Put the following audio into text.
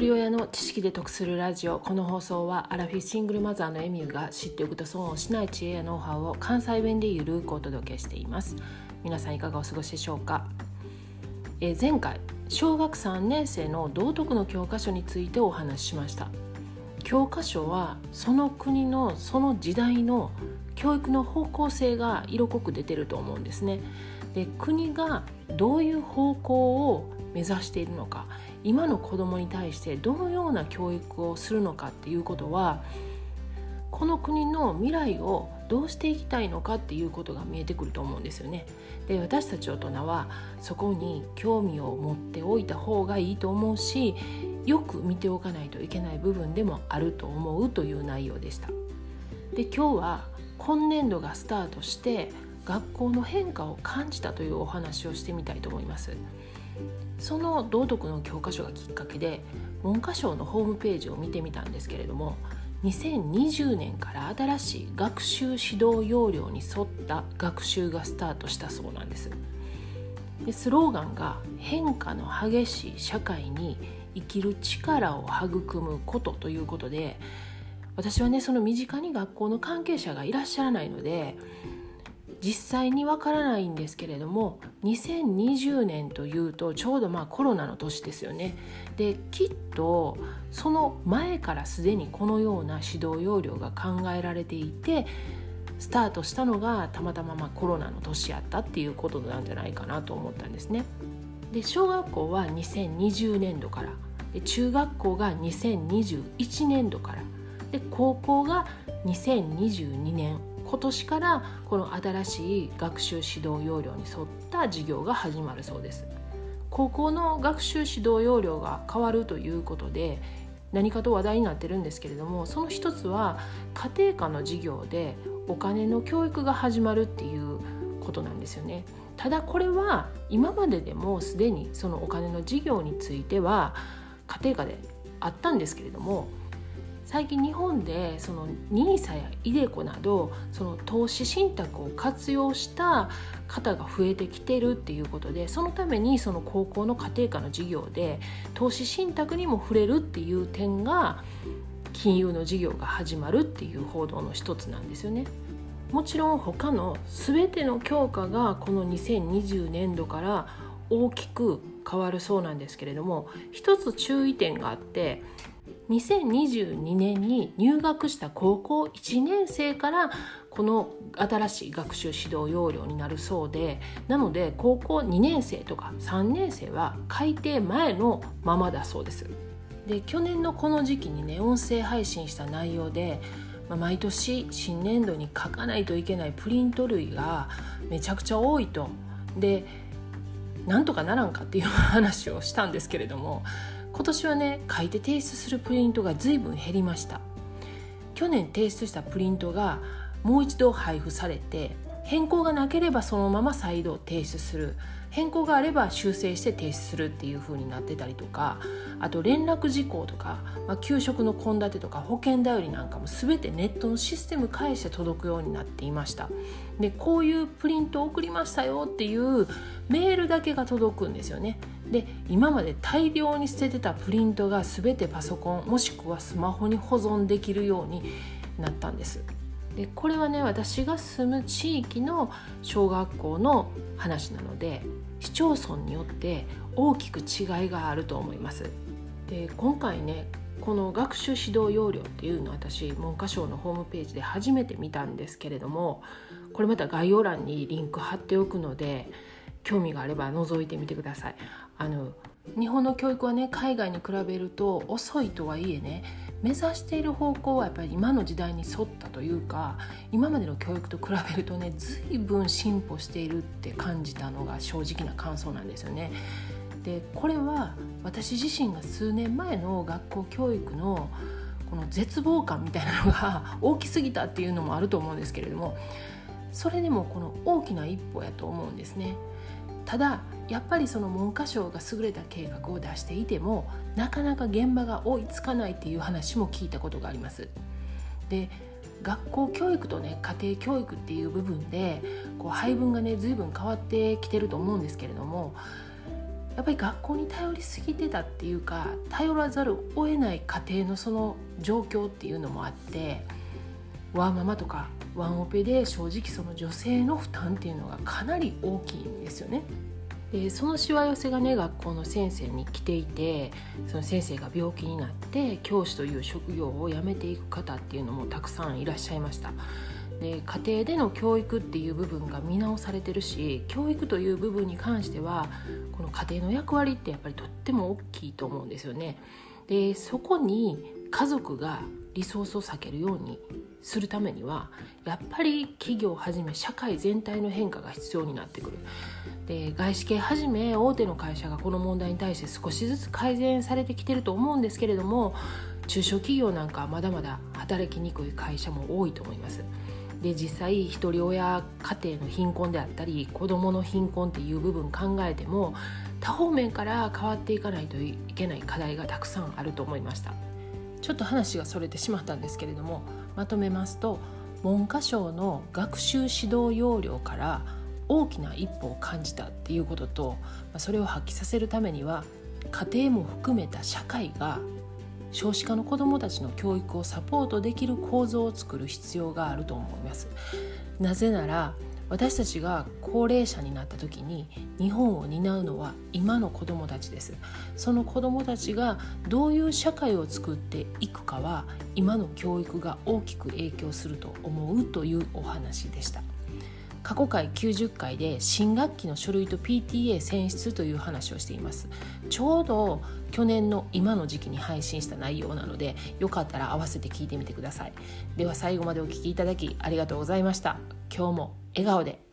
人親の知識で得するラジオこの放送はアラフィシングルマザーのエミューが知っておくと損をしない知恵やノウハウを関西弁でゆるくお届けしています。皆さんいかがお過ごしでしょうか、えー、前回小学3年生の道徳の教科書についてお話ししました。教科書はその国のその時代の教育の方向性が色濃く出てると思うんですね。で国がどういう方向を目指しているのか今の子どもに対してどのような教育をするのかっていうことはこの国の未来をどうしていきたいのかっていうことが見えてくると思うんですよね。で私たち大人はそこに興味を持っておいた方がいいと思うしよく見ておかないといけない部分でもあると思うという内容でした。で今日は今年度がスタートして学校の変化を感じたというお話をしてみたいと思います。その道徳の教科書がきっかけで文科省のホームページを見てみたんですけれども2020年から新しい学習指導要領に沿った学習がスタートしたそうなんです。でスローガンが「変化の激しい社会に生きる力を育むこと」ということで私はねその身近に学校の関係者がいらっしゃらないので実際にわからないんですけれども2020年というとちょうどまあコロナの年ですよね。できっとその前からすでにこのような指導要領が考えられていてスタートしたのがたまたままコロナの年やったっていうことなんじゃないかなと思ったんですね。で小学校は2020年度からで中学校が2021年度からで高校が2022年今年からこの新しい学習指導要領に沿った授業が始まるそうです。高校の学習指導要領が変わるということで何かと話題になってるんですけれどもその一つは家庭科の授業でお金の教育が始まるっていうことなんですよね。ただこれは今まででもすでにそのお金の授業については家庭科であったんですけれども最近日本でその NISA や iDeCo などその投資信託を活用した方が増えてきてるっていうことでそのためにその高校の家庭科の授業で投資信託にも触れるっていう点が金融の授業が始まるっていう報道の一つなんですよね。もちろん他の全ての教科がこの2020年度から大きく変わるそうなんですけれども一つ注意点があって2022年に入学した高校1年生からこの新しい学習指導要領になるそうでなので高校2年生とか3年生は改定前のままだそうです。で去年のこの時期にね音声配信した内容で、まあ、毎年新年度に書かないといけないプリント類がめちゃくちゃ多いと。でなんとかならんかっていう話をしたんですけれども今年はね書いて提出するプリントが随分減りました。去年提出したプリントがもう一度配布されて変更がなければそのまま再度提出する。変更があれば修正して提出するっていう風になってたりとかあと連絡事項とか、まあ、給食の献立とか保険頼りなんかも全てネットのシステム介して届くようになっていました。でこういうプリントを送りましたよっていうメールだけが届くんですよね。で今まで大量に捨ててたプリントが全てパソコンもしくはスマホに保存できるようになったんです。でこれはね私が住む地域の小学校の話なので市町村によって大きく違いがあると思います。で今回ねこの学習指導要領っていうのを私文科省のホームページで初めて見たんですけれどもこれまた概要欄にリンク貼っておくので興味があれば覗いてみてくださいあの日本の教育はね海外に比べると遅いとはいえね目指している方向はやっぱり今の時代に沿ったというか今までの教育と比べるとね随分進歩しているって感じたのが正直な感想なんですよね。でこれは私自身が数年前の学校教育のこの絶望感みたいなのが大きすぎたっていうのもあると思うんですけれどもそれでもこの大きな一歩やと思うんですね。ただやっぱりその文科省が優れた計画を出していてもなかなか現場が追いつかないっていう話も聞いたことがあります。で学校教育とね家庭教育っていう部分でこう配分がね随分変わってきてると思うんですけれどもやっぱり学校に頼りすぎてたっていうか頼らざるを得ない家庭のその状況っていうのもあってワーママとかワンオペで正直その女性の負担っていうのがかなり大きいんですよね。でそのしわ寄せがね学校の先生に来ていてその先生が病気になって教師という職業を辞めていく方っていうのもたくさんいらっしゃいました。で家庭での教育っていう部分が見直されてるし教育という部分に関してはこの家庭の役割ってやっぱりとっても大きいと思うんですよね。でそこに家族がリソースを避けるようにするためにはやっぱり企業をはじめ社会全体の変化が必要になってくる。で外資系はじめ大手の会社がこの問題に対して少しずつ改善されてきてると思うんですけれども中小企業なんかはまだまだ働きにくい会社も多いと思います。で実際ひとり親家庭の貧困であったり子どもの貧困っていう部分考えても多方面から変わっていかないといけない課題がたくさんあると思いました。ちょっと話がそれてしまったんですけれどもまとめますと文科省の学習指導要領から大きな一歩を感じたっていうこととそれを発揮させるためには家庭も含めた社会が少子化の子どもたちの教育をサポートできる構造を作る必要があると思います。なぜなら私たちが高齢者になった時に日本を担うのは今の子どもたちです。その子どもたちがどういう社会を作っていくかは今の教育が大きく影響すると思うというお話でした。過去回90回で新学期の書類と PTA 選出という話をしています。ちょうど去年の今の時期に配信した内容なのでよかったら合わせて聞いてみてください。では最後までお聴きいただきありがとうございました。今日も笑顔で。